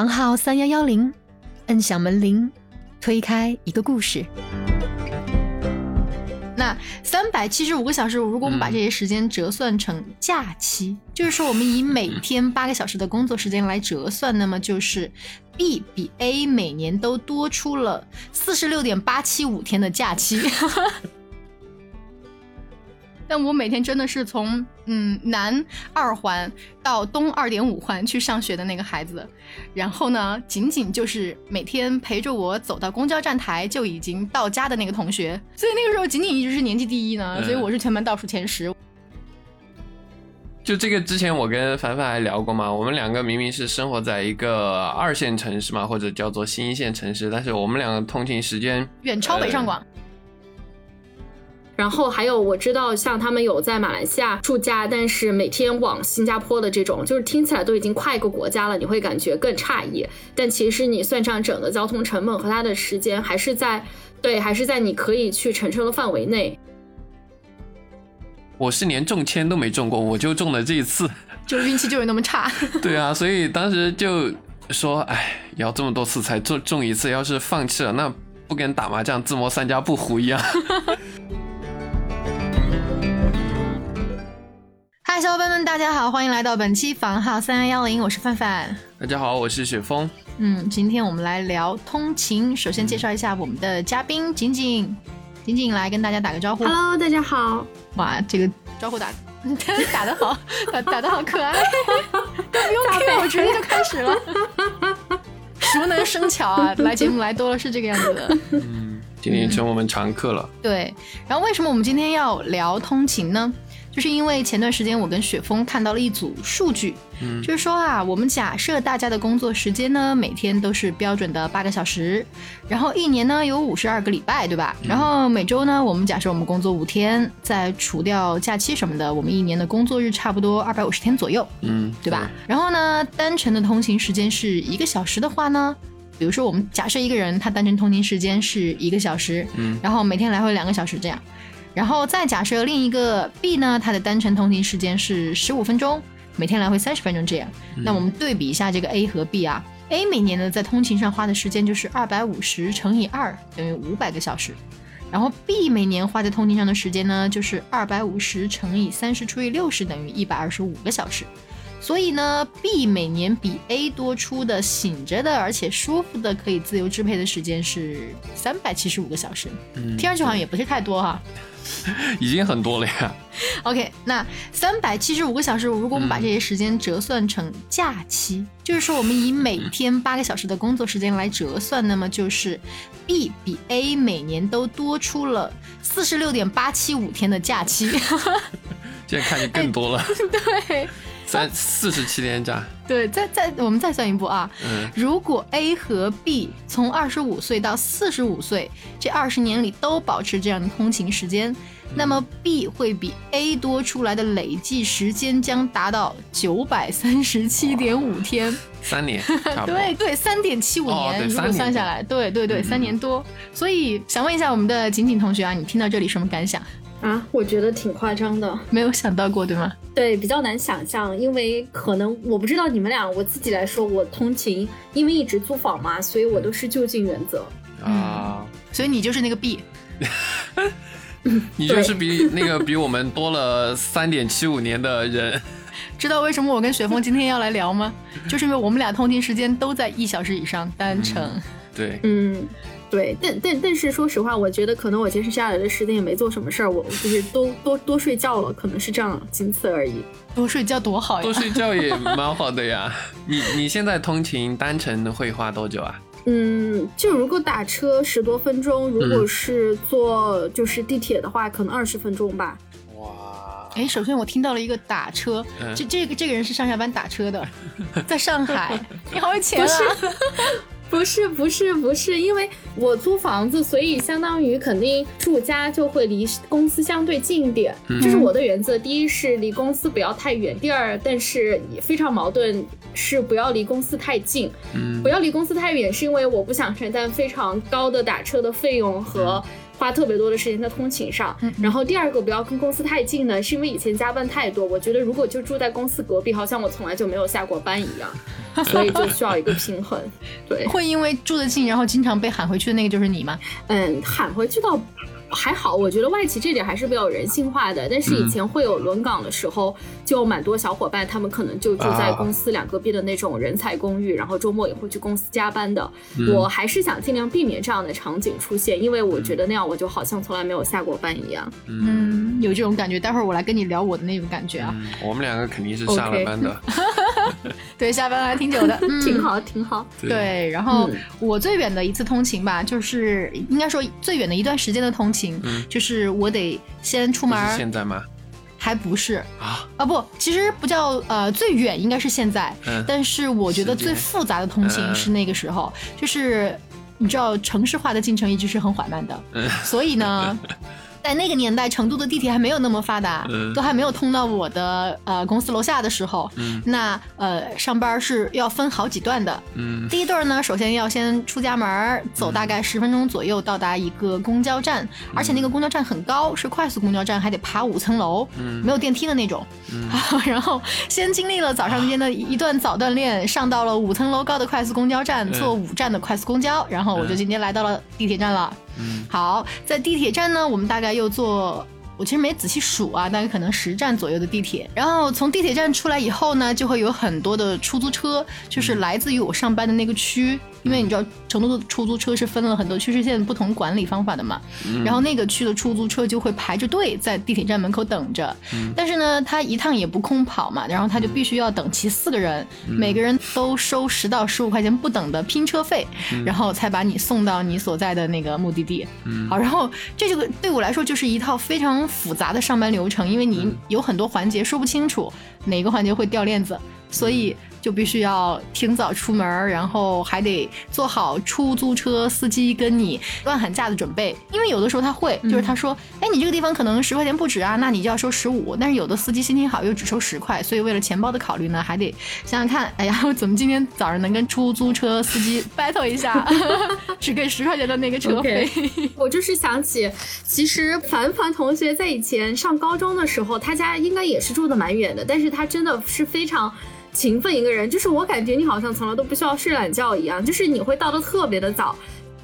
房号三幺幺零，摁响门铃，推开一个故事。那三百七十五个小时，如果我们把这些时间折算成假期，就是说我们以每天八个小时的工作时间来折算，那么就是 B 比 A 每年都多出了四十六点八七五天的假期。但我每天真的是从嗯南二环到东二点五环去上学的那个孩子，然后呢，仅仅就是每天陪着我走到公交站台就已经到家的那个同学，所以那个时候仅仅一直是年级第一呢，所以我是全班倒数前十。就这个之前我跟凡凡还聊过嘛，我们两个明明是生活在一个二线城市嘛，或者叫做新一线城市，但是我们两个通勤时间远超北上广。然后还有我知道，像他们有在马来西亚住家，但是每天往新加坡的这种，就是听起来都已经跨一个国家了，你会感觉更诧异。但其实你算上整个交通成本和它的时间，还是在对，还是在你可以去承受的范围内。我是连中签都没中过，我就中了这一次，就运气就是那么差。对啊，所以当时就说，哎，要这么多次才中中一次，要是放弃了，那不跟打麻将自摸三家不胡一样。嗨，小伙伴们，大家好，欢迎来到本期房号三幺幺零，我是范范。大家好，我是雪峰。嗯，今天我们来聊通勤。首先介绍一下我们的嘉宾景景，景景来跟大家打个招呼。Hello，大家好。哇，这个招呼打 打得好，打打得好可爱。都不用 Q，我直接就开始了。熟能生巧啊，来节目来多了是这个样子的。嗯，今天成我们常客了。对，然后为什么我们今天要聊通勤呢？就是因为前段时间我跟雪峰看到了一组数据，嗯，就是说啊，我们假设大家的工作时间呢，每天都是标准的八个小时，然后一年呢有五十二个礼拜，对吧？然后每周呢，我们假设我们工作五天，再除掉假期什么的，我们一年的工作日差不多二百五十天左右，嗯，对吧？然后呢，单程的通勤时间是一个小时的话呢，比如说我们假设一个人他单程通勤时间是一个小时，嗯，然后每天来回两个小时这样。然后再假设另一个 B 呢，它的单程通勤时间是十五分钟，每天来回三十分钟这样。那我们对比一下这个 A 和 B 啊，A 每年呢在通勤上花的时间就是二百五十乘以二等于五百个小时，然后 B 每年花在通勤上的时间呢就是二百五十乘以三十除以六十等于一百二十五个小时。所以呢，B 每年比 A 多出的醒着的而且舒服的可以自由支配的时间是三百七十五个小时，听上去好像也不是太多哈。已经很多了呀。OK，那三百七十五个小时，如果我们把这些时间折算成假期，就是说我们以每天八个小时的工作时间来折算，那么就是 B 比 A 每年都多出了四十六点八七五天的假期。现在看见更多了。对。三四十七天假，对，再再我们再算一步啊。嗯，如果 A 和 B 从二十五岁到四十五岁这二十年里都保持这样的通勤时间，那么 B 会比 A 多出来的累计时间将达到九百三十七点五天，三年，对对，三点七五年，如果算下来，对对对，三年多。所以想问一下我们的景景同学啊，你听到这里什么感想？啊，我觉得挺夸张的，没有想到过，对吗？对，比较难想象，因为可能我不知道你们俩，我自己来说，我通勤，因为一直租房嘛，所以我都是就近原则啊。所以你就是那个 B，你就是比那个比我们多了三点七五年的人。知道为什么我跟雪峰今天要来聊吗？就是因为我们俩通勤时间都在一小时以上单程。对，嗯。对，但但但是说实话，我觉得可能我坚持下来的时间也没做什么事儿，我就是多多多睡觉了，可能是这样，仅此而已。多睡觉多好呀！多睡觉也 蛮好的呀。你你现在通勤单程会花多久啊？嗯，就如果打车十多分钟，如果是坐就是地铁的话，可能二十分钟吧。哇！哎，首先我听到了一个打车，这这个这个人是上下班打车的，在上海，你好有钱啊！不是不是不是不是，因为我租房子，所以相当于肯定住家就会离公司相对近一点，这是我的原则。第一是离公司不要太远，第二但是也非常矛盾是不要离公司太近。嗯，不要离公司太远，是因为我不想承担非常高的打车的费用和花特别多的时间在通勤上。然后第二个不要跟公司太近呢，是因为以前加班太多，我觉得如果就住在公司隔壁，好像我从来就没有下过班一样，所以就需要一个平衡。对，会因为住得近，然后经常被喊回去的那个就是你吗？嗯，喊回去倒。还好，我觉得外企这点还是比较人性化的。但是以前会有轮岗的时候，就蛮多小伙伴，他们可能就住在公司两隔壁的那种人才公寓，然后周末也会去公司加班的。我还是想尽量避免这样的场景出现，因为我觉得那样我就好像从来没有下过班一样。嗯，有这种感觉。待会儿我来跟你聊我的那种感觉啊。我们两个肯定是下了班的。对，下班还挺久的，挺好，挺好。对，然后我最远的一次通勤吧，就是应该说最远的一段时间的通勤，就是我得先出门。现在吗？还不是啊啊不，其实不叫呃最远，应该是现在。但是我觉得最复杂的通勤是那个时候，就是你知道城市化的进程一直是很缓慢的，所以呢。在那个年代，成都的地铁还没有那么发达，都还没有通到我的呃公司楼下的时候，那呃上班是要分好几段的。第一段呢，首先要先出家门，走大概十分钟左右到达一个公交站，而且那个公交站很高，是快速公交站，还得爬五层楼，没有电梯的那种。然后先经历了早上间的一段早锻炼，上到了五层楼高的快速公交站，坐五站的快速公交，然后我就今天来到了地铁站了。好，在地铁站呢，我们大概又坐，我其实没仔细数啊，大概可能十站左右的地铁。然后从地铁站出来以后呢，就会有很多的出租车，就是来自于我上班的那个区。因为你知道成都的出租车是分了很多区市县不同管理方法的嘛，然后那个区的出租车就会排着队在地铁站门口等着，但是呢，他一趟也不空跑嘛，然后他就必须要等齐四个人，每个人都收十到十五块钱不等的拼车费，然后才把你送到你所在的那个目的地。好，然后这就对我来说就是一套非常复杂的上班流程，因为你有很多环节说不清楚哪个环节会掉链子，所以。就必须要挺早出门，然后还得做好出租车司机跟你乱喊价的准备，因为有的时候他会，就是他说，哎，你这个地方可能十块钱不止啊，那你就要收十五。但是有的司机心情好又只收十块，所以为了钱包的考虑呢，还得想想看，哎呀，我怎么今天早上能跟出租车司机 battle 一下，只给十块钱的那个车 费。我就是想起，其实凡凡同学在以前上高中的时候，他家应该也是住的蛮远的，但是他真的是非常。勤奋一个人，就是我感觉你好像从来都不需要睡懒觉一样，就是你会到的特别的早。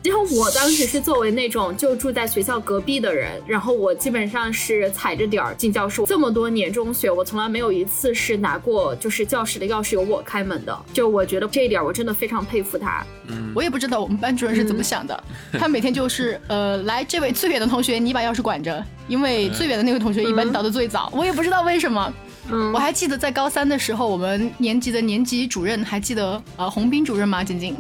然后我当时是作为那种就住在学校隔壁的人，然后我基本上是踩着点儿进教室。这么多年中学，我从来没有一次是拿过就是教室的钥匙由我开门的。就我觉得这一点我真的非常佩服他。嗯，我也不知道我们班主任是怎么想的，他每天就是呃来这位最远的同学，你把钥匙管着，因为最远的那个同学一般到的最早。我也不知道为什么。我还记得在高三的时候，我们年级的年级主任还记得呃洪斌主任吗？晶晶，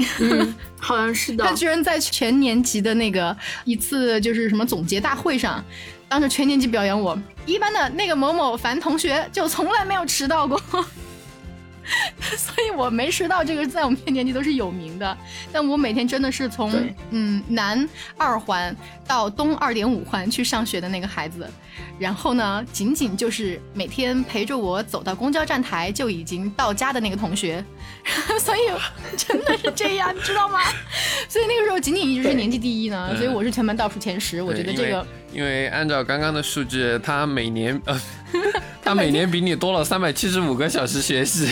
好像是的。他居然在全年级的那个一次就是什么总结大会上，当着全年级表扬我。一班的那个某某凡同学就从来没有迟到过。所以我没迟到，这个在我们年级都是有名的。但我每天真的是从嗯南二环到东二点五环去上学的那个孩子，然后呢，仅仅就是每天陪着我走到公交站台就已经到家的那个同学。所以真的是这样，你知道吗？所以那个时候仅仅一直是年级第一呢，所以我是全班倒数前十。我觉得这个。因为按照刚刚的数据，他每年呃，他每年比你多了三百七十五个小时学习。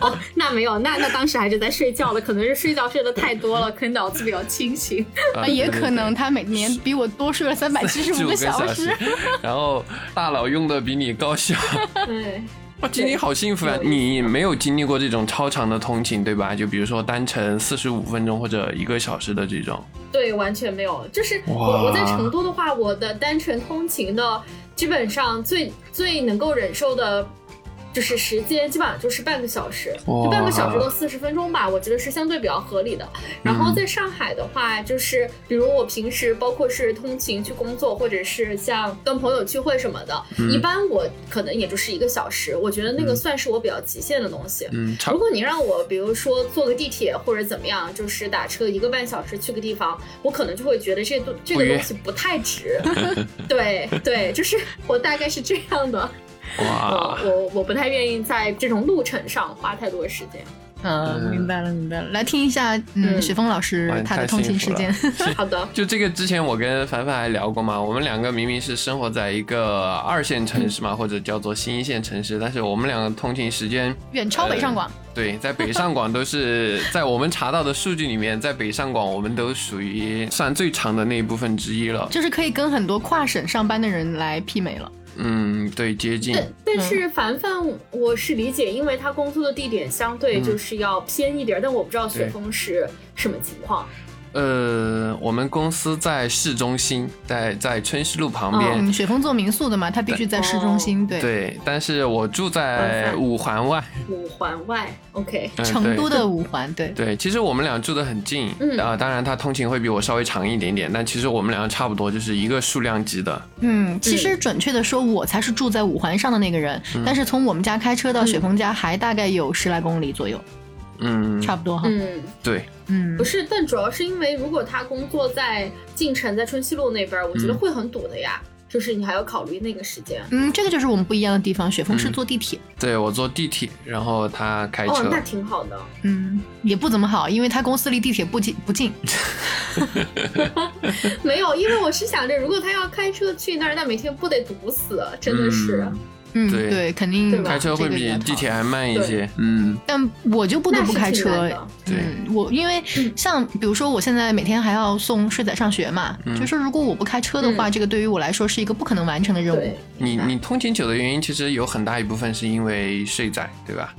哦，那没有，那那当时还是在睡觉的，可能是睡觉睡得太多了，可能脑子比较清醒。啊，也可能他每年比我多睡了三百七十五个小时，然后大佬用的比你高效。对。哇，今天好幸福啊！你没有经历过这种超长的通勤，对吧？就比如说单程四十五分钟或者一个小时的这种。对，完全没有。就是我我在成都的话，我的单程通勤的基本上最最能够忍受的。就是时间基本上就是半个小时，就半个小时到四十分钟吧，我觉得是相对比较合理的。然后在上海的话，就是比如我平时包括是通勤去工作，或者是像跟朋友聚会什么的，一般我可能也就是一个小时。我觉得那个算是我比较极限的东西。嗯，如果你让我比如说坐个地铁或者怎么样，就是打车一个半小时去个地方，我可能就会觉得这东这个东西不太值。对对，就是我大概是这样的。哇，我我不太愿意在这种路程上花太多时间。嗯，明白了，明白了。来听一下，嗯，雪峰老师他的通勤时间。好的，就这个之前我跟凡凡还聊过嘛，我们两个明明是生活在一个二线城市嘛，或者叫做新一线城市，但是我们两个通勤时间远超北上广。对，在北上广都是在我们查到的数据里面，在北上广我们都属于算最长的那一部分之一了，就是可以跟很多跨省上班的人来媲美了。嗯，对，接近。但但是凡凡，我是理解，因为他工作的地点相对就是要偏一点，但我不知道雪峰是什么情况。呃，我们公司在市中心，在在春熙路旁边。雪峰做民宿的嘛，他必须在市中心。对对，但是我住在五环外。五环外，OK。成都的五环，对对。其实我们俩住的很近，啊，当然他通勤会比我稍微长一点点，但其实我们两个差不多，就是一个数量级的。嗯，其实准确的说，我才是住在五环上的那个人，但是从我们家开车到雪峰家还大概有十来公里左右。嗯，差不多哈。嗯，对，嗯，不是，但主要是因为如果他工作在晋城，在春熙路那边，我觉得会很堵的呀。就是你还要考虑那个时间。嗯，这个就是我们不一样的地方。雪峰是坐地铁，对我坐地铁，然后他开车。哦，那挺好的。嗯，也不怎么好，因为他公司离地铁不近不近。没有，因为我是想着，如果他要开车去那儿，那每天不得堵死，真的是。嗯，对，肯定开车会比地铁还慢一些。嗯，但我就不得不开车。对，我因为像比如说，我现在每天还要送睡仔上学嘛，就是如果我不开车的话，这个对于我来说是一个不可能完成的任务。你你通勤久的原因，其实有很大一部分是因为睡仔，对吧？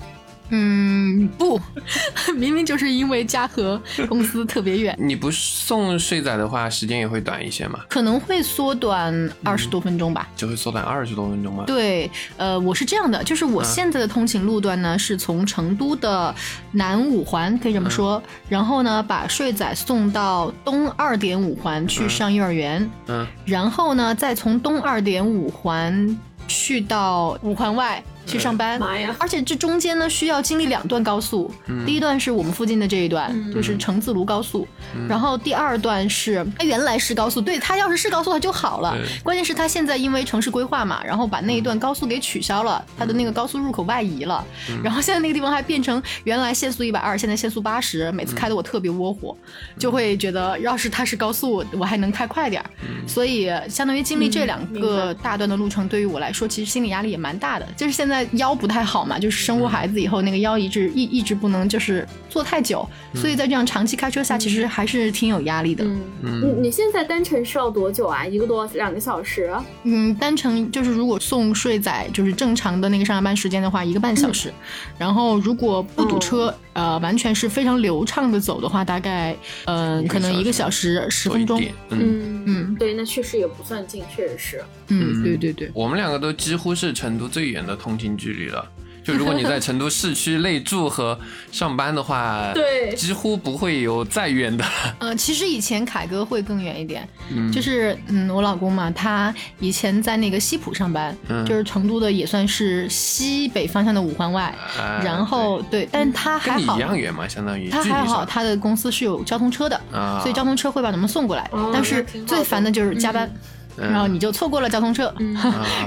嗯，不，明明就是因为家和公司特别远。你不送睡仔的话，时间也会短一些嘛？可能会缩短二十多分钟吧。就会缩短二十多分钟吗？对，呃，我是这样的，就是我现在的通勤路段呢，是从成都的南五环，可以这么说，然后呢，把睡仔送到东二点五环去上幼儿园，嗯，然后呢，再从东二点五环去到五环外。去上班，妈呀！而且这中间呢，需要经历两段高速。第一段是我们附近的这一段，就是成自泸高速。然后第二段是它原来是高速，对它要是是高速它就好了。关键是它现在因为城市规划嘛，然后把那一段高速给取消了，它的那个高速入口外移了。然后现在那个地方还变成原来限速一百二，现在限速八十。每次开的我特别窝火，就会觉得要是它是高速，我还能开快点儿。所以相当于经历这两个大段的路程，对于我来说，其实心理压力也蛮大的。就是现在。腰不太好嘛，就是生过孩子以后，那个腰一直一一直不能就是坐太久，所以在这样长期开车下，其实还是挺有压力的。嗯，你你现在单程是要多久啊？一个多两个小时？嗯，单程就是如果送睡仔，就是正常的那个上下班时间的话，一个半小时。然后如果不堵车，呃，完全是非常流畅的走的话，大概嗯，可能一个小时十分钟。嗯嗯，对，那确实也不算近，确实是。嗯，对对对，我们两个都几乎是成都最远的通勤距离了。就如果你在成都市区内住和上班的话，对，几乎不会有再远的。呃，其实以前凯哥会更远一点，嗯就是嗯，我老公嘛，他以前在那个西浦上班，就是成都的也算是西北方向的五环外。然后对，但他还好，一样远嘛，相当于他还好，他的公司是有交通车的，所以交通车会把他们送过来。但是最烦的就是加班。然后你就错过了交通车，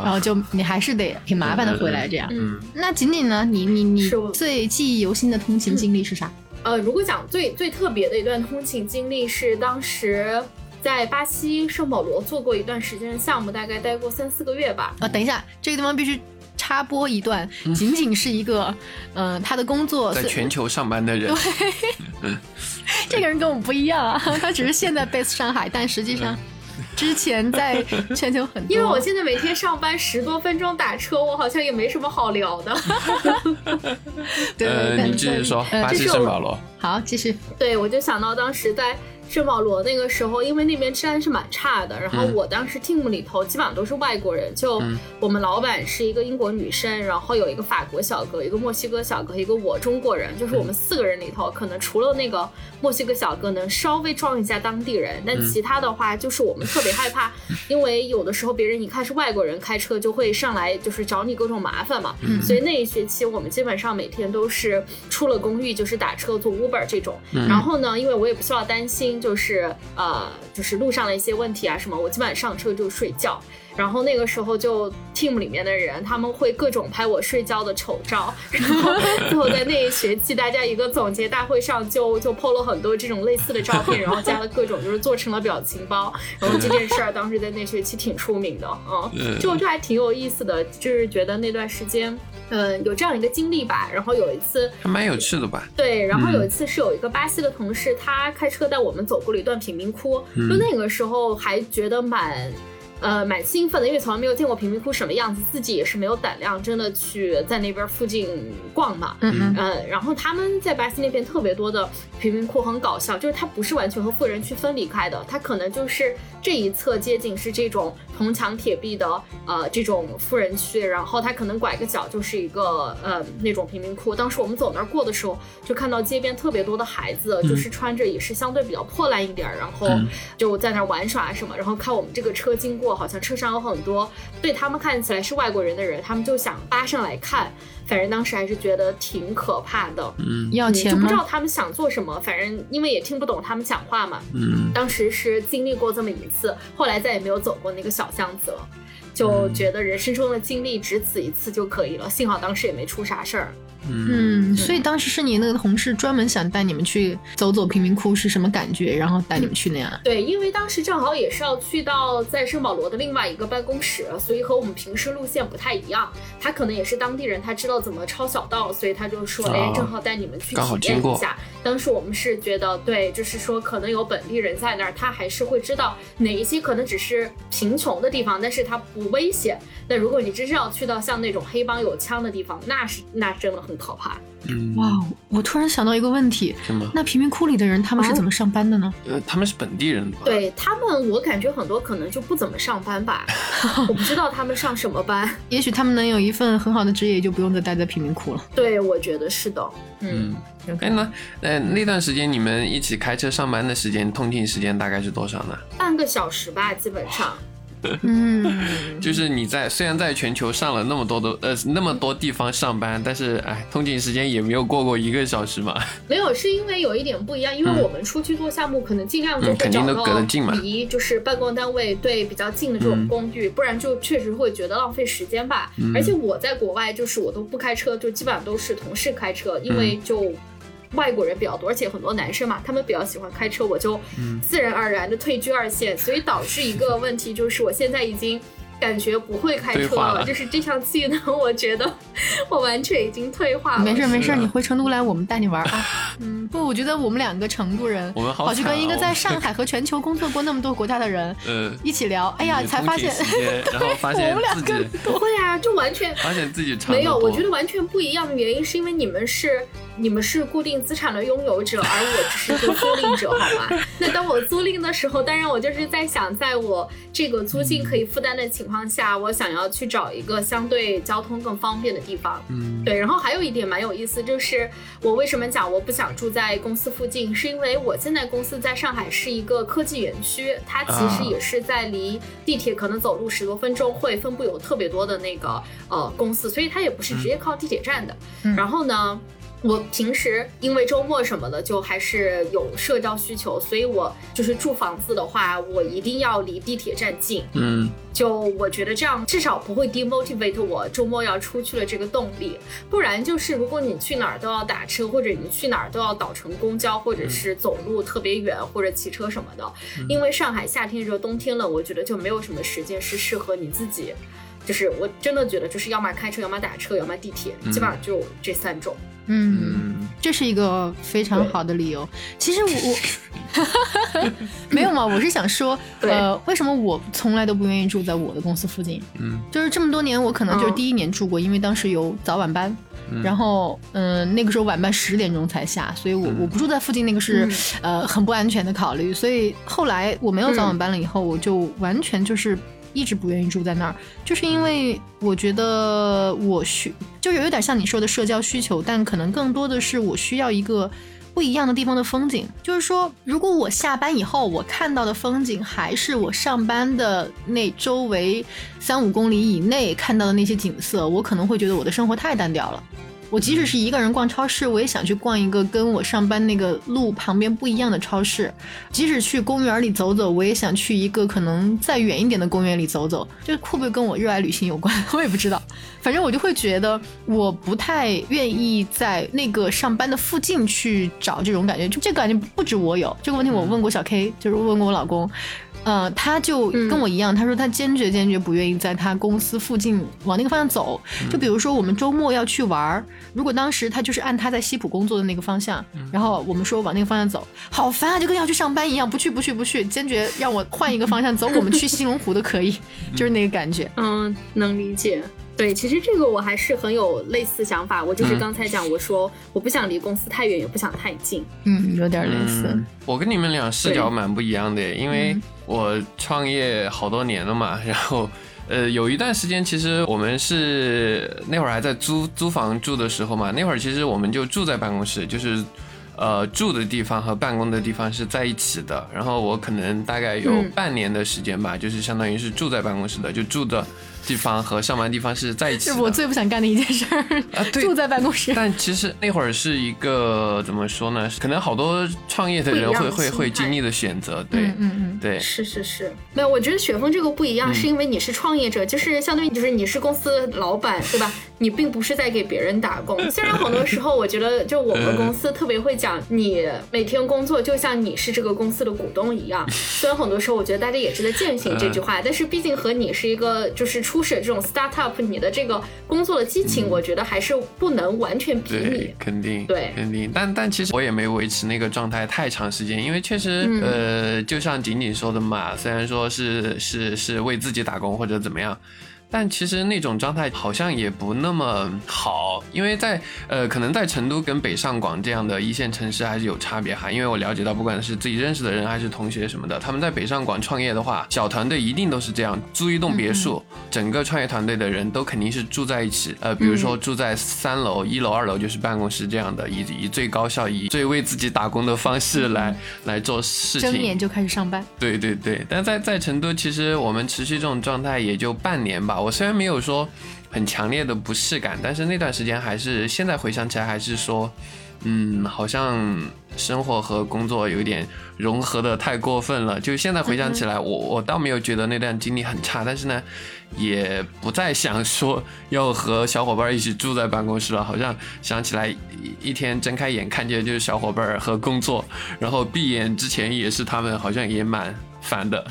然后就你还是得挺麻烦的回来这样。嗯，那仅仅呢，你你你最记忆犹新的通勤经历是啥？呃，如果讲最最特别的一段通勤经历是当时在巴西圣保罗做过一段时间的项目，大概待过三四个月吧。啊，等一下，这个地方必须插播一段，仅仅是一个，嗯，他的工作在全球上班的人。对，这个人跟我们不一样啊，他只是现在 base 上海，但实际上。之前在全球很多，因为我现在每天上班十多分钟打车，我好像也没什么好聊的。对，你继续说，巴西圣保罗。好，继续。对，我就想到当时在。圣保罗那个时候，因为那边治安是蛮差的，然后我当时 team 里头基本上都是外国人，就我们老板是一个英国女生，然后有一个法国小哥，一个墨西哥小哥，一个我中国人，就是我们四个人里头，可能除了那个墨西哥小哥能稍微装一下当地人，但其他的话就是我们特别害怕，因为有的时候别人一看是外国人开车，就会上来就是找你各种麻烦嘛，所以那一学期我们基本上每天都是出了公寓就是打车做 Uber 这种，然后呢，因为我也不需要担心。就是呃，就是路上的一些问题啊什么，我基本上上车就睡觉。然后那个时候就 team 里面的人他们会各种拍我睡觉的丑照，然后最后在那一学期大家一个总结大会上就 就 po 了很多这种类似的照片，然后加了各种就是做成了表情包，然后这件事儿当时在那学期挺出名的，嗯，就就还挺有意思的，就是觉得那段时间。嗯，有这样一个经历吧。然后有一次还蛮有趣的吧？对，然后有一次是有一个巴西的同事，他开车带我们走过了一段贫民窟，就那个时候还觉得蛮。呃，蛮兴奋的，因为从来没有见过贫民窟什么样子，自己也是没有胆量真的去在那边附近逛嘛。嗯嗯。然后他们在巴西那边特别多的贫民窟，很搞笑，就是它不是完全和富人区分离开的，它可能就是这一侧街景是这种铜墙铁壁的呃这种富人区，然后它可能拐个角就是一个呃那种贫民窟。当时我们走那儿过的时候，就看到街边特别多的孩子，就是穿着也是相对比较破烂一点，然后就在那儿玩耍什么，然后看我们这个车经过。好像车上有很多对他们看起来是外国人的人，他们就想扒上来看。反正当时还是觉得挺可怕的。嗯，要钱就不知道他们想做什么。反正因为也听不懂他们讲话嘛。嗯，当时是经历过这么一次，后来再也没有走过那个小巷子了，就觉得人生中的经历只此一次就可以了。幸好当时也没出啥事儿。嗯，所以当时是你那个同事专门想带你们去走走贫民窟是什么感觉，然后带你们去那样。对，因为当时正好也是要去到在圣保罗的另外一个办公室，所以和我们平时路线不太一样。他可能也是当地人，他知道怎么抄小道，所以他就说，哎，正好带你们去体验一下。当时我们是觉得，对，就是说可能有本地人在那儿，他还是会知道哪一些可能只是贫穷的地方，但是他不危险。那如果你真是要去到像那种黑帮有枪的地方，那是那真的很可怕。嗯，哇，我突然想到一个问题，什么？那贫民窟里的人他们是怎么上班的呢？呃，他们是本地人吧？对他们，我感觉很多可能就不怎么上班吧。我不知道他们上什么班。也许他们能有一份很好的职业，就不用再待在贫民窟了。对，我觉得是的。嗯，哎，那呃那段时间你们一起开车上班的时间，通勤时间大概是多少呢？半个小时吧，基本上。嗯，就是你在虽然在全球上了那么多的呃那么多地方上班，但是哎，通勤时间也没有过过一个小时嘛。没有，是因为有一点不一样，因为我们出去做项目，可能尽量就会找到离就是办公单位对比较近的这种公寓，不然就确实会觉得浪费时间吧。而且我在国外就是我都不开车，就基本上都是同事开车，因为就。外国人比较多，而且很多男生嘛，他们比较喜欢开车，我就自然而然的退居二线，所以导致一个问题就是，我现在已经。感觉不会开车了，就是这项技能，我觉得 我完全已经退化了。没事没事，你回成都来，我们带你玩啊。嗯，不，我觉得我们两个成都人，我们好去跟一个在上海和全球工作过那么多国家的人，呃，一起聊。哎呀，才发现，然后发现自己不会啊，就完全发现自己没有。我觉得完全不一样的原因是因为你们是你们是固定资产的拥有者，而我只是个租赁者，好吗？那当我租赁的时候，当然我就是在想，在我这个租金可以负担的情。况下，我想要去找一个相对交通更方便的地方。嗯，对。然后还有一点蛮有意思，就是我为什么讲我不想住在公司附近，是因为我现在公司在上海是一个科技园区，它其实也是在离地铁可能走路十多分钟，会分布有特别多的那个呃公司，所以它也不是直接靠地铁站的。然后呢？我平时因为周末什么的，就还是有社交需求，所以我就是住房子的话，我一定要离地铁站近。嗯，就我觉得这样至少不会 demotivate 我周末要出去的这个动力。不然就是如果你去哪儿都要打车，或者你去哪儿都要倒乘公交，或者是走路特别远，或者骑车什么的。因为上海夏天热，冬天冷，我觉得就没有什么时间是适合你自己。就是我真的觉得，就是要么开车，要么打车，要么地铁，基本上就这三种。嗯，这是一个非常好的理由。其实我我 没有嘛，我是想说，呃，为什么我从来都不愿意住在我的公司附近？嗯，就是这么多年，我可能就是第一年住过，因为当时有早晚班，然后嗯，那个时候晚班十点钟才下，所以我我不住在附近，那个是呃很不安全的考虑。所以后来我没有早晚班了以后，我就完全就是。一直不愿意住在那儿，就是因为我觉得我需就有有点像你说的社交需求，但可能更多的是我需要一个不一样的地方的风景。就是说，如果我下班以后我看到的风景还是我上班的那周围三五公里以内看到的那些景色，我可能会觉得我的生活太单调了。我即使是一个人逛超市，我也想去逛一个跟我上班那个路旁边不一样的超市。即使去公园里走走，我也想去一个可能再远一点的公园里走走。这会不会跟我热爱旅行有关？我也不知道。反正我就会觉得，我不太愿意在那个上班的附近去找这种感觉。就这个感觉不止我有这个问题，我问过小 K，就是问过我老公。呃，他就跟我一样，他说他坚决坚决不愿意在他公司附近往那个方向走。就比如说我们周末要去玩儿，如果当时他就是按他在西浦工作的那个方向，然后我们说往那个方向走，好烦啊，就跟要去上班一样，不去不去不去，坚决让我换一个方向走，我们去西龙湖都可以，就是那个感觉。嗯，能理解。对，其实这个我还是很有类似想法。我就是刚才讲，我说我不想离公司太远，也不想太近。嗯，有点类似。我跟你们俩视角蛮不一样的，因为我创业好多年了嘛。然后，呃，有一段时间，其实我们是那会儿还在租租房住的时候嘛。那会儿其实我们就住在办公室，就是呃住的地方和办公的地方是在一起的。然后我可能大概有半年的时间吧，就是相当于是住在办公室的，就住的。地方和上班地方是在一起，是我最不想干的一件事儿啊！住在办公室。但其实那会儿是一个怎么说呢？可能好多创业的人会会会经历的选择。对，嗯嗯，对，是是是。没有，我觉得雪峰这个不一样，是因为你是创业者，就是相当于就是你是公司老板，对吧？你并不是在给别人打工。虽然很多时候我觉得，就我们公司特别会讲，你每天工作就像你是这个公司的股东一样。虽然很多时候我觉得大家也是在践行这句话，但是毕竟和你是一个就是初始这种 startup，你的这个工作的激情，我觉得还是不能完全比拟。肯定，对，肯定。但但其实我也没维持那个状态太长时间，因为确实，呃，就像仅仅说的嘛，虽然说是是是为自己打工或者怎么样。但其实那种状态好像也不那么好，因为在呃，可能在成都跟北上广这样的一线城市还是有差别哈。因为我了解到，不管是自己认识的人还是同学什么的，他们在北上广创业的话，小团队一定都是这样，租一栋别墅，整个创业团队的人都肯定是住在一起。呃，比如说住在三楼，一楼、二楼就是办公室这样的，以以最高效、以最为自己打工的方式来来做事情。睁眼就开始上班。对对对，但在在成都，其实我们持续这种状态也就半年吧。我虽然没有说很强烈的不适感，但是那段时间还是现在回想起来还是说，嗯，好像生活和工作有点融合的太过分了。就现在回想起来，我我倒没有觉得那段经历很差，但是呢，也不再想说要和小伙伴一起住在办公室了。好像想起来一一天睁开眼看见就是小伙伴和工作，然后闭眼之前也是他们，好像也蛮烦的。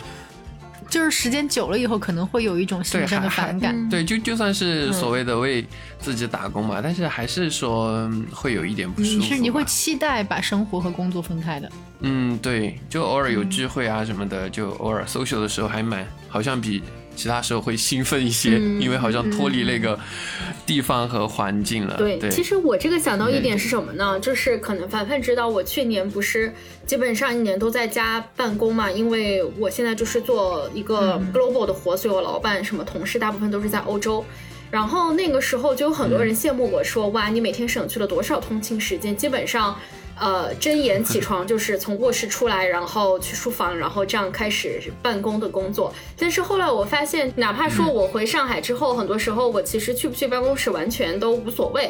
就是时间久了以后，可能会有一种心生的反感。对，就就算是所谓的为自己打工嘛，但是还是说会有一点不舒服。是你会期待把生活和工作分开的。嗯，对，就偶尔有聚会啊什么的，就偶尔 social 的时候还蛮，好像比。其他时候会兴奋一些，因为好像脱离那个地方和环境了。对，其实我这个想到一点是什么呢？就是可能凡凡知道，我去年不是基本上一年都在家办公嘛，因为我现在就是做一个 global 的活，所以我老板什么同事大部分都是在欧洲。然后那个时候就有很多人羡慕我说，哇，你每天省去了多少通勤时间？基本上。呃，睁眼起床就是从卧室出来，然后去书房，然后这样开始办公的工作。但是后来我发现，哪怕说我回上海之后，很多时候我其实去不去办公室完全都无所谓，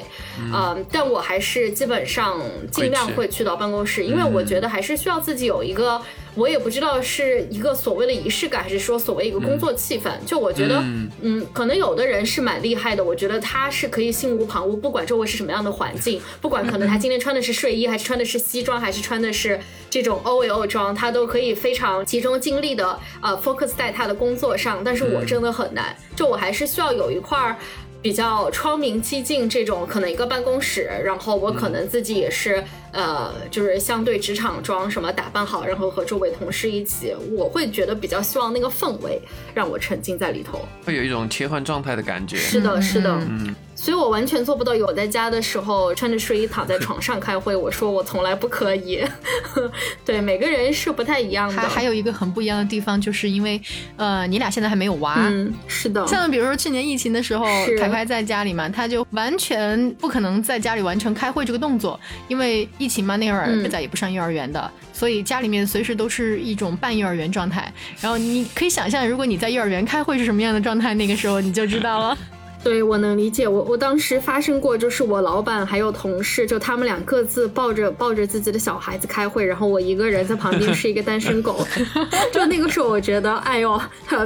嗯，但我还是基本上尽量会去到办公室，因为我觉得还是需要自己有一个。我也不知道是一个所谓的仪式感，还是说所谓一个工作气氛。就我觉得，嗯，可能有的人是蛮厉害的。我觉得他是可以心无旁骛，不管周围是什么样的环境，不管可能他今天穿的是睡衣，还是穿的是西装，还是穿的是这种 OL 装，他都可以非常集中精力的呃 focus 在他的工作上。但是我真的很难，就我还是需要有一块儿。比较窗明几净这种，可能一个办公室，然后我可能自己也是，呃，就是相对职场装什么打扮好，然后和周围同事一起，我会觉得比较希望那个氛围让我沉浸在里头，会有一种切换状态的感觉。是的，是的，嗯。所以我完全做不到。有在家的时候穿着睡衣躺在床上开会，我说我从来不可以。对，每个人是不太一样的。还还有一个很不一样的地方，就是因为呃，你俩现在还没有娃。嗯，是的。像比如说去年疫情的时候，凯凯在家里嘛，他就完全不可能在家里完成开会这个动作，因为疫情嘛，那会儿再也不上幼儿园的，所以家里面随时都是一种半幼儿园状态。然后你可以想象，如果你在幼儿园开会是什么样的状态，那个时候你就知道了。对我能理解，我我当时发生过，就是我老板还有同事，就他们俩各自抱着抱着自己的小孩子开会，然后我一个人在旁边是一个单身狗，就那个时候我觉得，哎呦，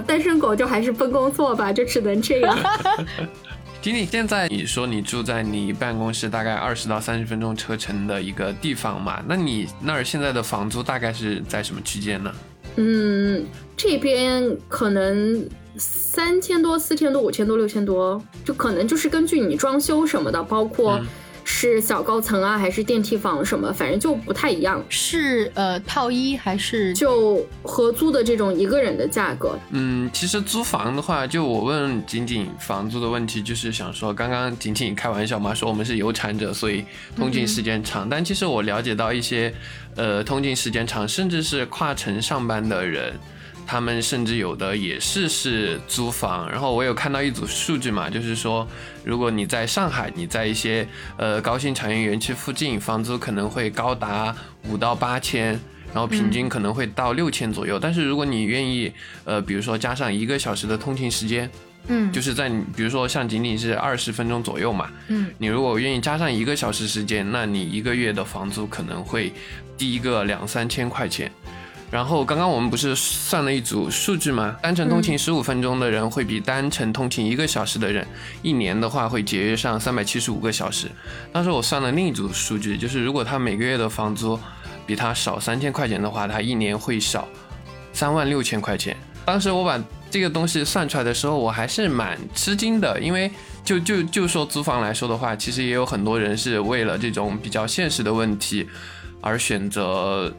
单身狗就还是分工作吧，就只能这样。经理，现在你说你住在你办公室大概二十到三十分钟车程的一个地方嘛？那你那儿现在的房租大概是在什么区间呢？嗯，这边可能三千多、四千多、五千多、六千多，就可能就是根据你装修什么的，包括。是小高层啊，还是电梯房什么？反正就不太一样。是呃套一还是就合租的这种一个人的价格？嗯，其实租房的话，就我问仅仅房租的问题，就是想说，刚刚仅仅开玩笑嘛，说我们是有产者，所以通勤时间长。但其实我了解到一些，呃，通勤时间长，甚至是跨城上班的人。他们甚至有的也是是租房，然后我有看到一组数据嘛，就是说，如果你在上海，你在一些呃高新产业园区附近，房租可能会高达五到八千，然后平均可能会到六千左右。但是如果你愿意，呃，比如说加上一个小时的通勤时间，嗯，就是在你比如说像仅仅是二十分钟左右嘛，嗯，你如果愿意加上一个小时时间，那你一个月的房租可能会低一个两三千块钱。然后刚刚我们不是算了一组数据吗？单程通勤十五分钟的人会比单程通勤一个小时的人，一年的话会节约上三百七十五个小时。当时我算了另一组数据，就是如果他每个月的房租比他少三千块钱的话，他一年会少三万六千块钱。当时我把这个东西算出来的时候，我还是蛮吃惊的，因为就就就说租房来说的话，其实也有很多人是为了这种比较现实的问题而选择。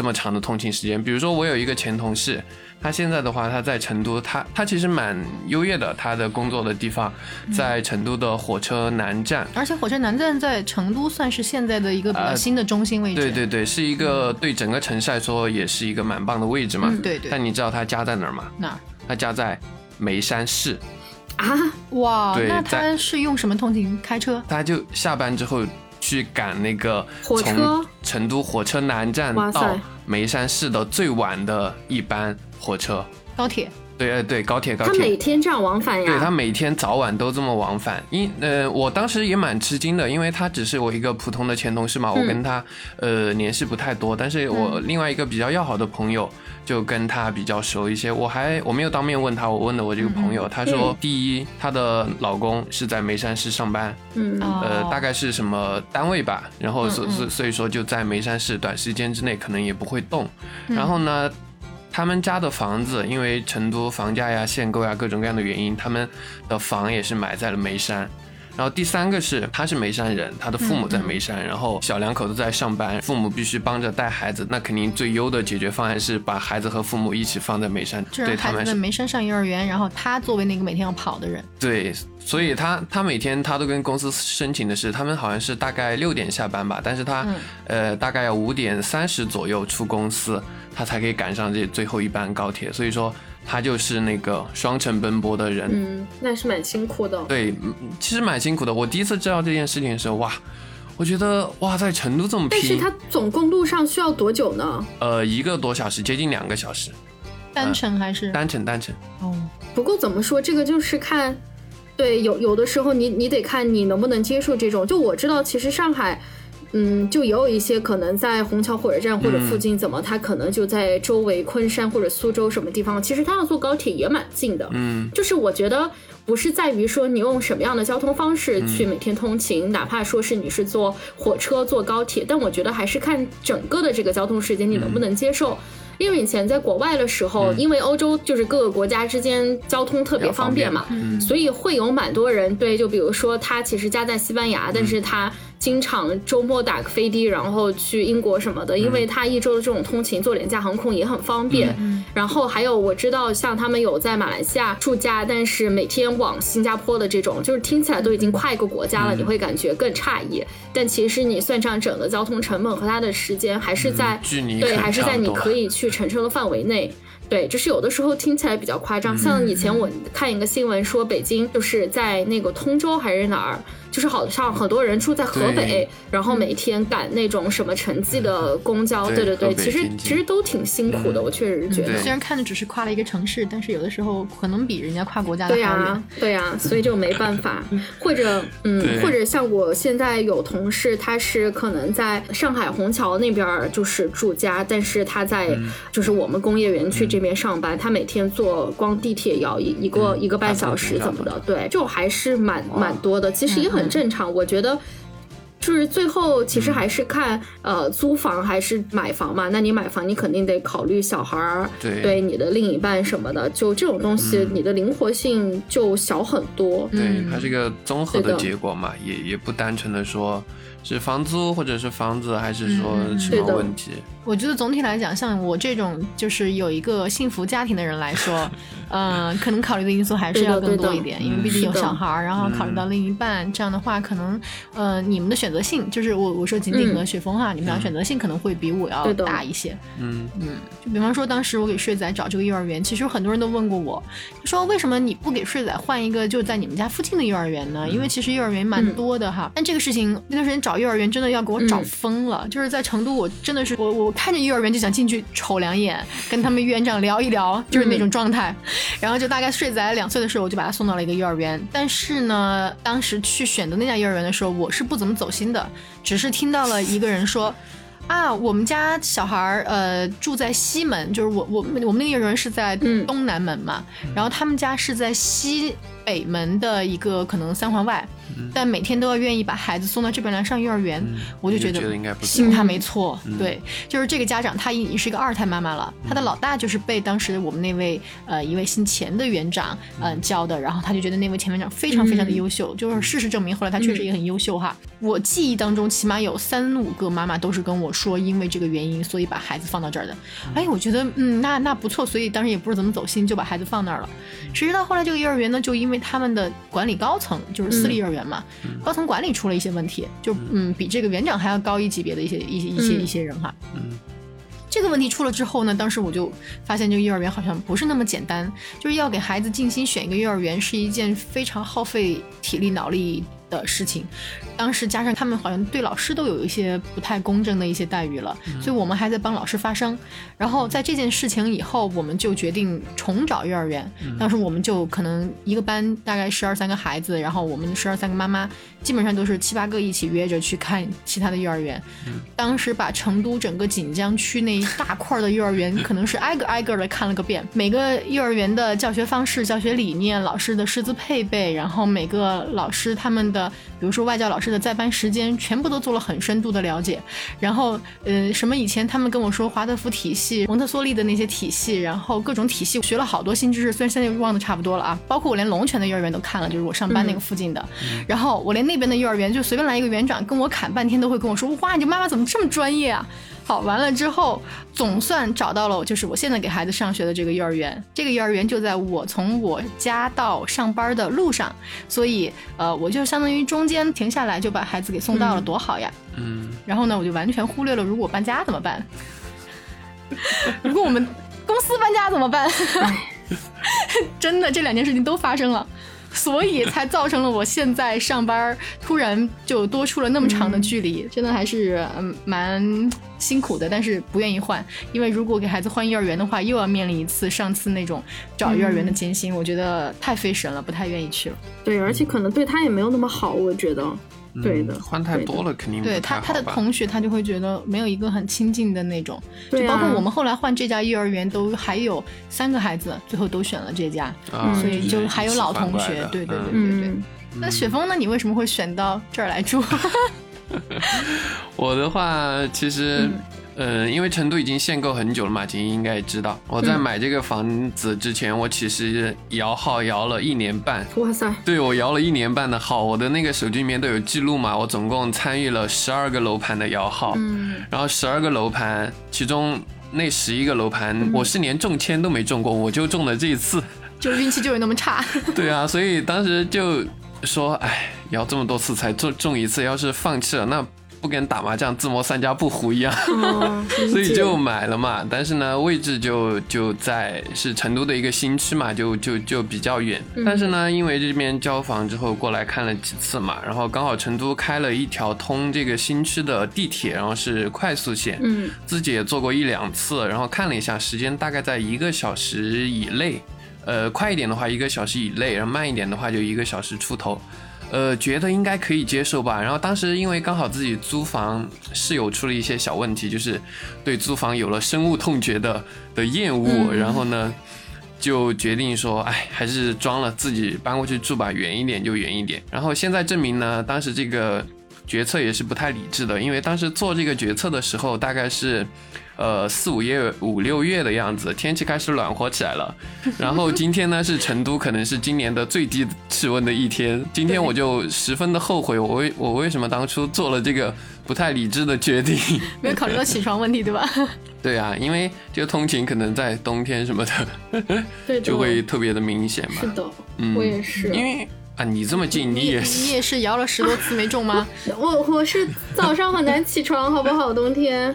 这么长的通勤时间，比如说我有一个前同事，他现在的话他在成都，他他其实蛮优越的，他的工作的地方在成都的火车南站，而且火车南站在成都算是现在的一个比较新的中心位置，对对对，是一个对整个城市来说也是一个蛮棒的位置嘛，对对。但你知道他家在哪儿吗？哪儿？他家在眉山市啊，哇，那他是用什么通勤？开车？他就下班之后。去赶那个从成都火车南站到眉山市的最晚的一班火车，高铁。对，对，高铁，高铁。他每天这样往返呀？对他每天早晚都这么往返。因呃，我当时也蛮吃惊的，因为他只是我一个普通的前同事嘛，我跟他呃联系不太多。但是我另外一个比较要好的朋友就跟他比较熟一些。我还我没有当面问他，我问的我这个朋友，他说第一，她的老公是在眉山市上班，嗯，呃，大概是什么单位吧。然后所所所以说就在眉山市，短时间之内可能也不会动。然后呢？他们家的房子，因为成都房价呀、限购呀各种各样的原因，他们的房也是买在了眉山。然后第三个是，他是眉山人，他的父母在眉山，然后小两口都在上班，父母必须帮着带孩子，那肯定最优的解决方案是把孩子和父母一起放在眉山，对他们在眉山上幼儿园，然后他作为那个每天要跑的人，对，所以他他每天他都跟公司申请的是，他们好像是大概六点下班吧，但是他呃大概要五点三十左右出公司。他才可以赶上这最后一班高铁，所以说他就是那个双城奔波的人。嗯，那是蛮辛苦的。对，其实蛮辛苦的。我第一次知道这件事情的时候，哇，我觉得哇，在成都这么拼。但是他总共路上需要多久呢？呃，一个多小时，接近两个小时。单程还是？单程，单程。哦。不过怎么说，这个就是看，对，有有的时候你你得看你能不能接受这种。就我知道，其实上海。嗯，就也有一些可能在虹桥火车站或者附近，怎么他可能就在周围昆山或者苏州什么地方，其实他要坐高铁也蛮近的。嗯，就是我觉得不是在于说你用什么样的交通方式去每天通勤，哪怕说是你是坐火车、坐高铁，但我觉得还是看整个的这个交通时间你能不能接受。因为以前在国外的时候，因为欧洲就是各个国家之间交通特别方便嘛，所以会有蛮多人对，就比如说他其实家在西班牙，但是他。经常周末打个飞的，然后去英国什么的，因为他一周的这种通勤坐廉价航空也很方便。然后还有我知道，像他们有在马来西亚住家，但是每天往新加坡的这种，就是听起来都已经跨一个国家了，你会感觉更诧异。但其实你算上整个交通成本和它的时间，还是在对，还是在你可以去承受的范围内。对，就是有的时候听起来比较夸张。像以前我看一个新闻说，北京就是在那个通州还是哪儿。就是好像很多人住在河北，然后每天赶那种什么城际的公交，对对对，其实其实都挺辛苦的，我确实是觉得。虽然看着只是跨了一个城市，但是有的时候可能比人家跨国家的对呀，对呀，所以就没办法。或者嗯，或者像我现在有同事，他是可能在上海虹桥那边就是住家，但是他在就是我们工业园区这边上班，他每天坐光地铁要一一个一个半小时怎么的，对，就还是蛮蛮多的，其实也很正常，我觉得。就是最后其实还是看呃租房还是买房嘛。那你买房，你肯定得考虑小孩儿，对你的另一半什么的。就这种东西，你的灵活性就小很多。对，它是一个综合的结果嘛，也也不单纯的说。是房租，或者是房子，还是说什么问题？我觉得总体来讲，像我这种就是有一个幸福家庭的人来说，嗯，可能考虑的因素还是要更多一点，因为毕竟有小孩儿，然后考虑到另一半，这样的话，可能呃，你们的选择性，就是我我说仅仅和雪峰哈，你们俩选择性可能会比我要大一些。嗯嗯，就比方说当时我给睡仔找这个幼儿园，其实很多人都问过我，说为什么你不给睡仔换一个就在你们家附近的幼儿园呢？因为其实幼儿园蛮多的哈。但这个事情那段时间找。找幼儿园真的要给我找疯了，就是在成都，我真的是我我看着幼儿园就想进去瞅两眼，跟他们园长聊一聊，就是那种状态。然后就大概睡仔两岁的时候，我就把他送到了一个幼儿园。但是呢，当时去选择那家幼儿园的时候，我是不怎么走心的，只是听到了一个人说。啊，我们家小孩儿呃住在西门，就是我我我们那个幼儿园是在东南门嘛，然后他们家是在西北门的一个可能三环外，但每天都要愿意把孩子送到这边来上幼儿园，我就觉得信他没错，对，就是这个家长她已经是一个二胎妈妈了，她的老大就是被当时我们那位呃一位姓钱的园长嗯。教的，然后他就觉得那位钱园长非常非常的优秀，就是事实证明后来他确实也很优秀哈，我记忆当中起码有三五个妈妈都是跟我。说因为这个原因，所以把孩子放到这儿的。哎，我觉得嗯，那那不错，所以当时也不是怎么走心，就把孩子放那儿了。谁知道后来这个幼儿园呢，就因为他们的管理高层，就是私立幼儿园嘛，高层管理出了一些问题，就嗯，比这个园长还要高一级别的一些一些一些一些人哈。嗯，这个问题出了之后呢，当时我就发现这个幼儿园好像不是那么简单，就是要给孩子静心选一个幼儿园是一件非常耗费体力脑力。的事情，当时加上他们好像对老师都有一些不太公正的一些待遇了，所以我们还在帮老师发声。然后在这件事情以后，我们就决定重找幼儿园。当时我们就可能一个班大概十二三个孩子，然后我们十二三个妈妈基本上都是七八个一起约着去看其他的幼儿园。当时把成都整个锦江区那一大块的幼儿园，可能是挨个挨个的看了个遍，每个幼儿园的教学方式、教学理念、老师的师资配备，然后每个老师他们的。比如说外教老师的在班时间，全部都做了很深度的了解。然后，呃，什么以前他们跟我说华德福体系、蒙特梭利的那些体系，然后各种体系，学了好多新知识。虽然现在忘得差不多了啊，包括我连龙泉的幼儿园都看了，就是我上班那个附近的。然后我连那边的幼儿园，就随便来一个园长跟我侃半天，都会跟我说：“哇，你妈妈怎么这么专业啊？”好，完了之后，总算找到了，就是我现在给孩子上学的这个幼儿园。这个幼儿园就在我从我家到上班的路上，所以呃，我就相当于中间停下来就把孩子给送到了，多好呀！嗯。然后呢，我就完全忽略了如果搬家怎么办？如果我们公司搬家怎么办？真的，这两件事情都发生了。所以才造成了我现在上班突然就多出了那么长的距离，真的还是嗯蛮辛苦的。但是不愿意换，因为如果给孩子换幼儿园的话，又要面临一次上次那种找幼儿园的艰辛，我觉得太费神了，不太愿意去了。对，而且可能对他也没有那么好，我觉得。对的，换太多了肯定对他他的同学他就会觉得没有一个很亲近的那种，就包括我们后来换这家幼儿园都还有三个孩子，最后都选了这家，所以就还有老同学，对对对对对。那雪峰呢？你为什么会选到这儿来住？我的话其实。嗯，因为成都已经限购很久了嘛，景英应该也知道。我在买这个房子之前，我其实摇号摇了一年半。哇塞！对我摇了一年半的号，我的那个手机里面都有记录嘛。我总共参与了十二个楼盘的摇号，嗯，然后十二个楼盘，其中那十一个楼盘，我是连中签都没中过，我就中了这一次，就运气就有那么差。对啊，所以当时就说，哎，摇这么多次才中中一次，要是放弃了那。不跟打麻将自摸三家不胡一样，哦 所以就买了嘛。但是呢，位置就就在是成都的一个新区嘛，就就就比较远。但是呢，因为这边交房之后过来看了几次嘛，然后刚好成都开了一条通这个新区的地铁，然后是快速线，嗯自己也坐过一两次，然后看了一下时间，大概在一个小时以内。呃，快一点的话一个小时以内，然后慢一点的话就一个小时出头。呃，觉得应该可以接受吧。然后当时因为刚好自己租房，室友出了一些小问题，就是对租房有了深恶痛绝的的厌恶，然后呢，就决定说，哎，还是装了，自己搬过去住吧，远一点就远一点。然后现在证明呢，当时这个决策也是不太理智的，因为当时做这个决策的时候，大概是。呃，四五月、五六月的样子，天气开始暖和起来了。然后今天呢，是成都可能是今年的最低气温的一天。今天我就十分的后悔，我为我为什么当初做了这个不太理智的决定？没有考虑到起床问题，对吧？对啊，因为这个通勤可能在冬天什么的，对 就会特别的明显嘛。是的，嗯我也是。因为啊，你这么近，你也是你也是摇了十多次没中吗？我我是早上很难起床，好不好？冬天，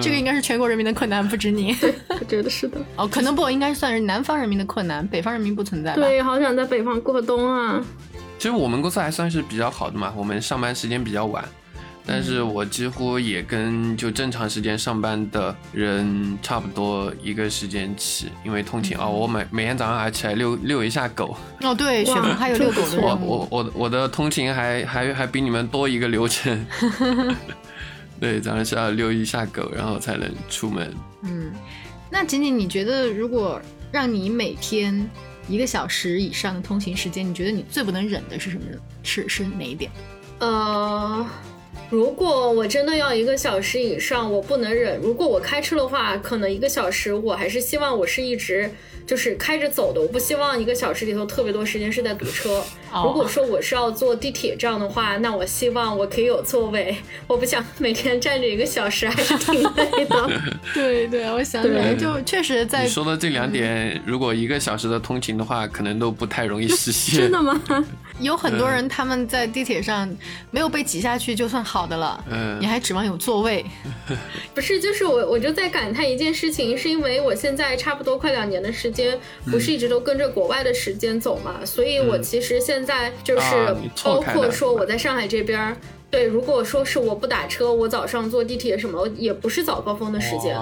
这个应该是全国人民的困难，不止你。我觉得是的。哦，可能不应该算是南方人民的困难，北方人民不存在吧？对，好想在北方过冬啊！其实我们公司还算是比较好的嘛，我们上班时间比较晚，但是我几乎也跟就正常时间上班的人差不多一个时间起，因为通勤啊、我每每天早上还起来遛遛一下狗，哦，对，还有遛狗的。我我我我的通勤还还还比你们多一个流程，对，早上是要遛一下狗，然后才能出门。嗯，那仅仅你觉得，如果让你每天一个小时以上的通勤时间，你觉得你最不能忍的是什么？是是哪一点？呃，如果我真的要一个小时以上，我不能忍。如果我开车的话，可能一个小时，我还是希望我是一直就是开着走的，我不希望一个小时里头特别多时间是在堵车。哦如果说我是要坐地铁这样的话，那我希望我可以有座位，我不想每天站着一个小时，还是挺累的。对对，我想起来就确实在你说的这两点，如果一个小时的通勤的话，可能都不太容易实现。真的吗？有很多人他们在地铁上没有被挤下去就算好的了，嗯你还指望有座位？不是，就是我，我就在感叹一件事情，是因为我现在差不多快两年的时间，不是一直都跟着国外的时间走嘛，所以我其实现在就是包括说我在上海这边儿。对，如果说是我不打车，我早上坐地铁什么也不是早高峰的时间。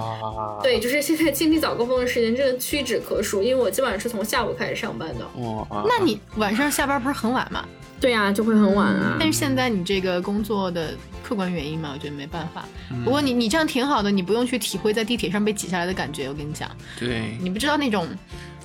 对，就是现在经历早高峰的时间真的屈指可数，因为我基本上是从下午开始上班的。哇，那你晚上下班不是很晚吗？对呀、就会很晚啊。但是现在你这个工作的客观原因嘛，我觉得没办法。嗯不过你你这样挺好的，你不用去体会在地铁上被挤下来的感觉。我跟你讲，对，你不知道那种，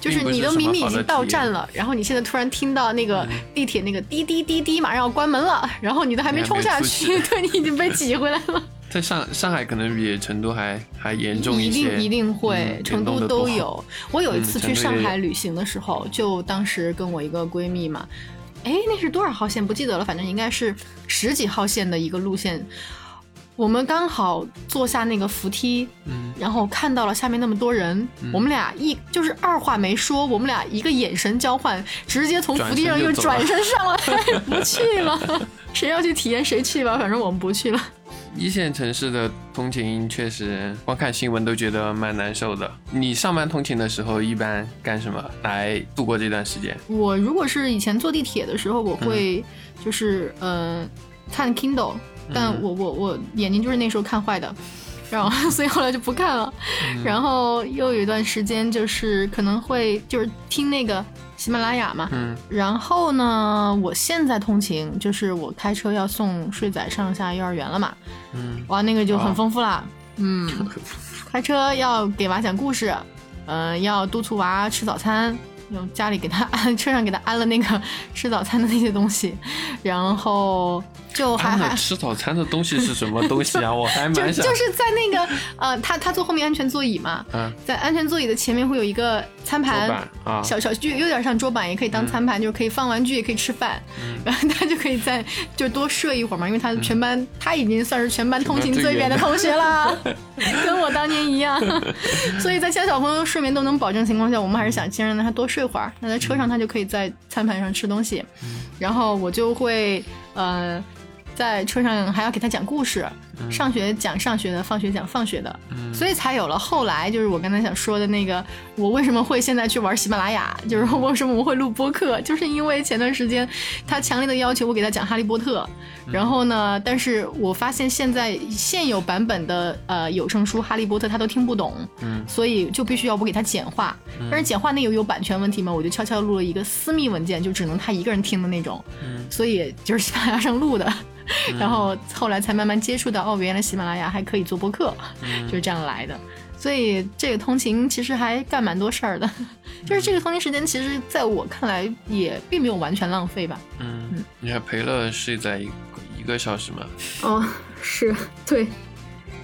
就是你都明明已经到站了，然后你现在突然听到那个嗯地铁那个滴滴滴滴马上要关门了，然后你都还没冲下去，对你已经被挤回来了。在上上海可能比成都还还严重一些，定一定会，嗯成都都有。我有一次去上海旅行的时候，就当时跟我一个闺蜜嘛，哎，那是多少号线不记得了，反正应该是十几号线的一个路线。我们刚好坐下那个扶梯，嗯然后看到了下面那么多人，我们俩一就是二话没说，我们俩一个眼神交换，直接从扶梯上又转身上来，不去了。谁要去体验谁去吧，反正我们不去了。一线城市的通勤确实，光看新闻都觉得蛮难受的。你上班通勤的时候一般干什么来度过这段时间？我如果是以前坐地铁的时候，我会就是嗯、呃看 Kindle，但我我我眼睛就是那时候看坏的，然后 所以后来就不看了。然后又有一段时间就是可能会就是听那个喜马拉雅嘛，嗯。然后呢，我现在通勤就是我开车要送睡仔上下幼儿园了嘛，嗯，哇，那个就很哦丰富啦。嗯，开车要给娃讲故事，嗯、要督促娃吃早餐，用家里给他安车上给他安了那个 吃早餐的那些东西，然后就还还他们吃早餐的东西是什么东西啊？我还就蛮想，就是在那个呃，他他坐后面安全座椅嘛，嗯，在安全座椅的前面会有一个餐盘，啊，小小就有点像桌板，也可以当餐盘，就是可以放玩具，也可以吃饭，嗯然后他就可以在就多睡一会儿嘛，因为他全班、他已经算是全班通勤最远的同学了，跟我当年一样，所以在现在小朋友睡眠都能保证情况下，我们还是想尽量让他多睡会儿。那在车上他就可以在餐盘上吃东西，然后我就会呃。在车上还要给他讲故事，上学讲上学的，放学讲放学的，所以才有了后来就是我刚才想说的那个，我为什么会现在去玩喜马拉雅，就是为什么我会录播客，就是因为前段时间他强烈的要求我给他讲哈利波特，然后呢，但是我发现现在现有版本的呃有声书哈利波特他都听不懂，嗯，所以就必须要我给他简化，但是简化那又有版权问题嘛，我就悄悄录了一个私密文件，就只能他一个人听的那种，嗯，所以就是喜马拉雅上录的。然后后来才慢慢接触到，哦，原来喜马拉雅还可以做播客，就是这样来的。所以这个通勤其实还干蛮多事儿的，就是这个通勤时间，其实在我看来也并没有完全浪费吧。嗯，你还陪了睡在一一个小时吗？哦，是对。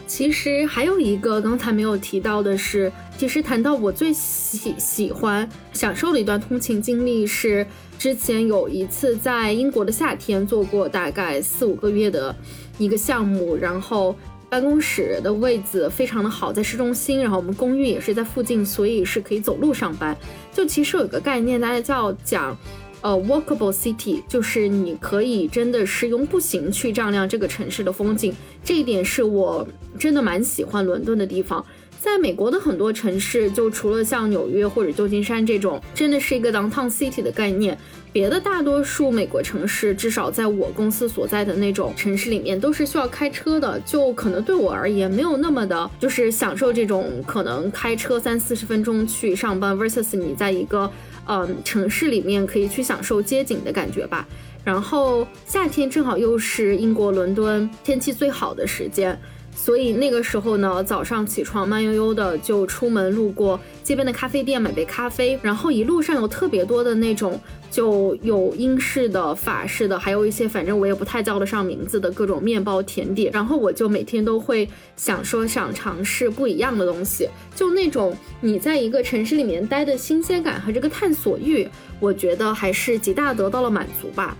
其实还有一个刚才没有提到的是，其实谈到我最喜喜欢、享受的一段通勤经历是。之前有一次在英国的夏天做过大概四五个月的一个项目，然后办公室的位置非常的好，在市中心，然后我们公寓也是在附近，所以是可以走路上班。就其实有一个概念，大家叫讲，呃，walkable city，就是你可以真的是用步行去丈量这个城市的风景，这一点是我真的蛮喜欢伦敦的地方。在美国的很多城市，就除了像纽约或者旧金山这种，真的是一个 downtown city 的概念。别的大多数美国城市，至少在我公司所在的那种城市里面，都是需要开车的。就可能对我而言，没有那么的，就是享受这种可能开车三四十分钟去上班，versus 你在一个嗯城市里面可以去享受街景的感觉吧。然后夏天正好又是英国伦敦天气最好的时间。所以那个时候呢，早上起床慢悠悠的就出门，路过街边的咖啡店买杯咖啡，然后一路上有特别多的那种，就有英式的、法式的，还有一些反正我也不太叫得上名字的各种面包甜点。然后我就每天都会想说想尝试不一样的东西，就那种你在一个城市里面待的新鲜感和这个探索欲，我觉得还是极大得到了满足吧。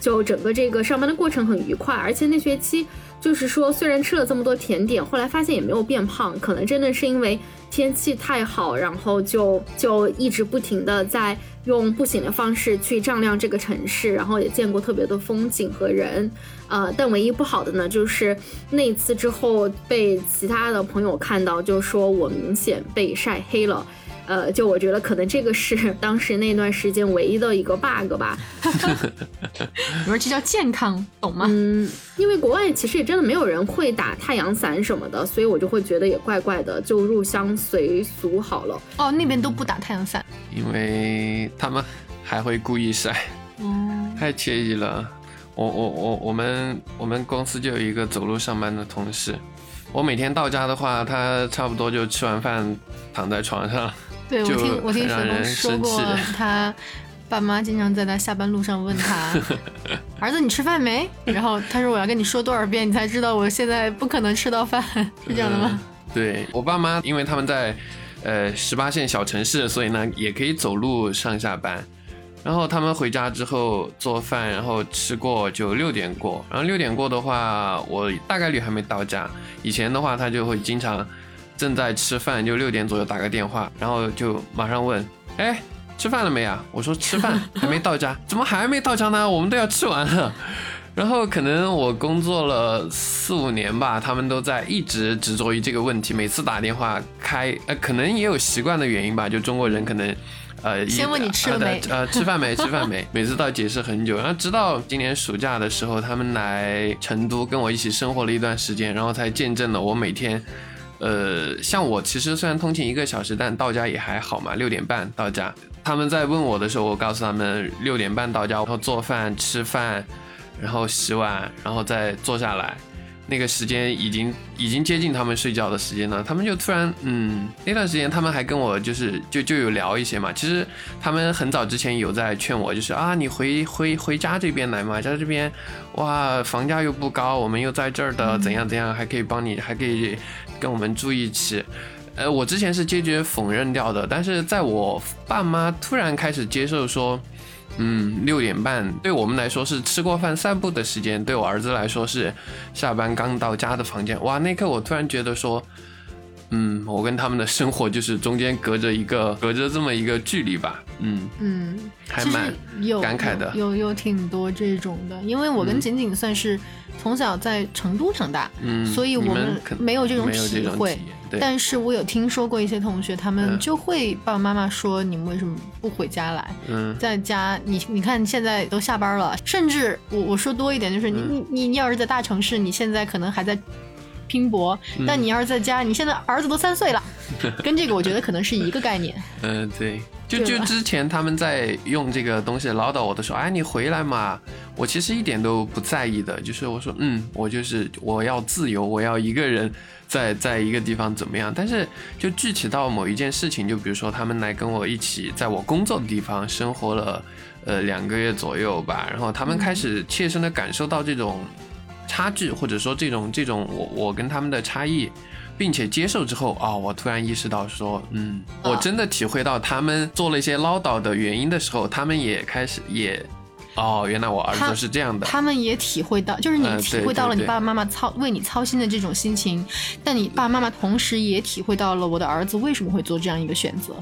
就整个这个上班的过程很愉快，而且那学期。就是说，虽然吃了这么多甜点，后来发现也没有变胖，可能真的是因为天气太好，然后就就一直不停的在用步行的方式去丈量这个城市，然后也见过特别的风景和人，呃，但唯一不好的呢，就是那一次之后被其他的朋友看到，就说我明显被晒黑了。呃，就我觉得可能这个是 当时那段时间唯一的一个 bug 吧。你说这叫健康，懂吗？嗯，因为国外其实也真的没有人会打太阳伞什么的，所以我就会觉得也怪怪的，就入乡随俗好了。哦，那边都不打太阳伞，因为他们还会故意晒。嗯，太惬意了。我我我我们我们公司就有一个走路上班的同事，我每天到家的话，他差不多就吃完饭躺在床上。对，我听我听雪峰说过，他爸妈经常在他下班路上问他：“儿子，你吃饭没？”然后他说：“我要跟你说多少遍，你才知道我现在不可能吃到饭，是这样的吗？”对我爸妈，因为他们在呃十八线小城市，所以呢也可以走路上下班。然后他们回家之后做饭，然后吃过就六点过。然后六点过的话，我大概率还没到家。以前的话，他就会经常。正在吃饭，就六点左右打个电话，然后就马上问：“哎，吃饭了没啊？”我说：“吃饭 还没到家，怎么还没到家呢？我们都要吃完了。”然后可能我工作了四五年吧，他们都在一直执着于这个问题。每次打电话开，呃，可能也有习惯的原因吧，就中国人可能，呃，先问你吃了没？呃，吃饭没？吃饭没？每次都要解释很久。然后直到今年暑假的时候，他们来成都跟我一起生活了一段时间，然后才见证了我每天。呃，像我其实虽然通勤一个小时，但到家也还好嘛，六点半到家。他们在问我的时候，我告诉他们六点半到家，然后做饭、吃饭，然后洗碗，然后再坐下来。那个时间已经已经接近他们睡觉的时间了，他们就突然，嗯，那段时间他们还跟我就是就就有聊一些嘛。其实他们很早之前有在劝我，就是啊，你回回回家这边来嘛，家这边，哇，房价又不高，我们又在这儿的，怎样怎样，还可以帮你，还可以跟我们住一起。呃，我之前是坚决否认掉的，但是在我爸妈突然开始接受说。嗯，六点半对我们来说是吃过饭散步的时间，对我儿子来说是下班刚到家的房间。哇，那刻我突然觉得说，嗯，我跟他们的生活就是中间隔着一个 隔着这么一个距离吧。嗯嗯，还蛮有感慨的，有有挺多这种的，因为我跟锦锦算是从小在成都长大，嗯，所以我们没有这种体会。但是我有听说过一些同学，他们就会爸爸妈妈说：“你们为什么不回家来？嗯，在家你你看现在都下班了，甚至我我说多一点，就是你你你你要是在大城市，你现在可能还在拼搏，但你要是在家，你现在儿子都三岁了，跟这个我觉得可能是一个概念。嗯，对，就就之前他们在用这个东西唠叨我的时候，哎，你回来嘛，我其实一点都不在意的，就是我说，嗯，我就是我要自由，我要一个人。在 在一个地方怎么样？但是就具体到某一件事情，就比如说他们来跟我一起在我工作的地方生活了，呃两个月左右吧，然后他们开始切身的感受到这种差距，或者说这种这种我我跟他们的差异，并且接受之后啊，我突然意识到说，嗯，我真的体会到他们做了一些唠叨的原因的时候，他们也开始也。哦，原来我儿子是这样的。他们也体会到，就是你体会到了你爸爸妈妈操为你操心的这种心情，但你爸爸妈妈同时也体会到了我的儿子为什么会做这样一个选择。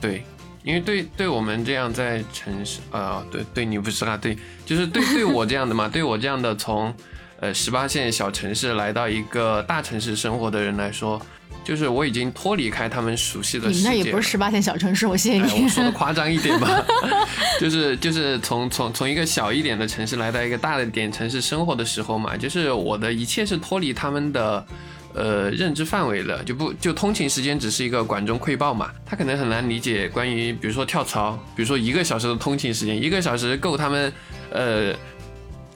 对，因为对对我们这样在城市，呃，对对你不是啦，对，就是对对我这样的嘛，对我这样的从呃十八线小城市来到一个大城市生活的人来说。就是我已经脱离开他们熟悉的世界。你那也不是十八线小城市，我谢谢你。我说的夸张一点吧，就是就是从从从一个小一点的城市来到一个大的点城市生活的时候嘛，就是我的一切是脱离他们的呃认知范围的，就不就通勤时间只是一个管中窥豹嘛，他可能很难理解关于比如说跳槽，比如说一个小时的通勤时间，一个小时够他们呃。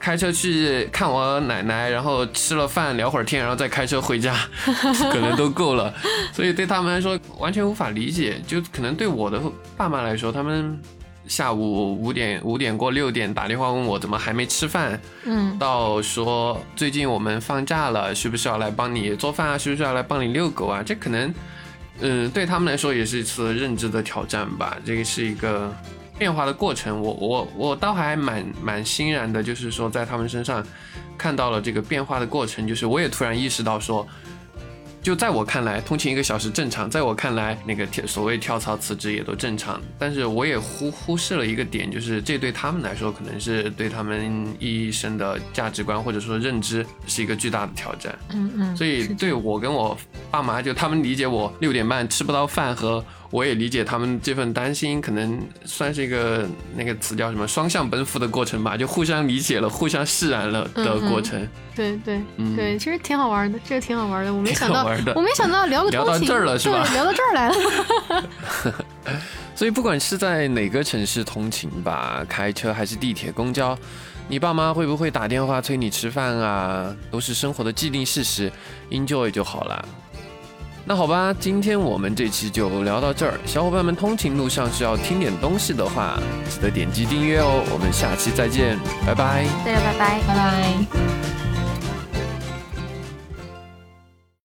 开车去看我奶奶，然后吃了饭聊会儿天，然后再开车回家，可能都够了。所以对他们来说完全无法理解。就可能对我的爸妈来说，他们下午五点五点过六点打电话问我怎么还没吃饭，嗯，到说最近我们放假了，需不需要来帮你做饭啊？需不需要来帮你遛狗啊？这可能，嗯，对他们来说也是一次认知的挑战吧。这个是一个。变化的过程，我我我倒还蛮蛮欣然的，就是说在他们身上看到了这个变化的过程，就是我也突然意识到说。就在我看来，通勤一个小时正常；在我看来，那个跳所谓跳槽辞职也都正常。但是我也忽忽视了一个点，就是这对他们来说，可能是对他们一生的价值观或者说认知是一个巨大的挑战。嗯嗯。所以对我跟我爸妈，就他们理解我六点半吃不到饭，和我也理解他们这份担心，可能算是一个那个词叫什么双向奔赴的过程吧，就互相理解了，互相释然了的过程。对对对，其实挺好玩的，这个挺好玩的，我没想到。我没想到聊个聊到这儿了是吧？聊到这儿来了。所以不管是在哪个城市通勤吧，开车还是地铁、公交，你爸妈会不会打电话催你吃饭啊？都是生活的既定事实，enjoy 就好了。那好吧，今天我们这期就聊到这儿。小伙伴们通勤路上需要听点东西的话，记得点击订阅哦。我们下期再见，拜拜。大家拜拜，拜拜。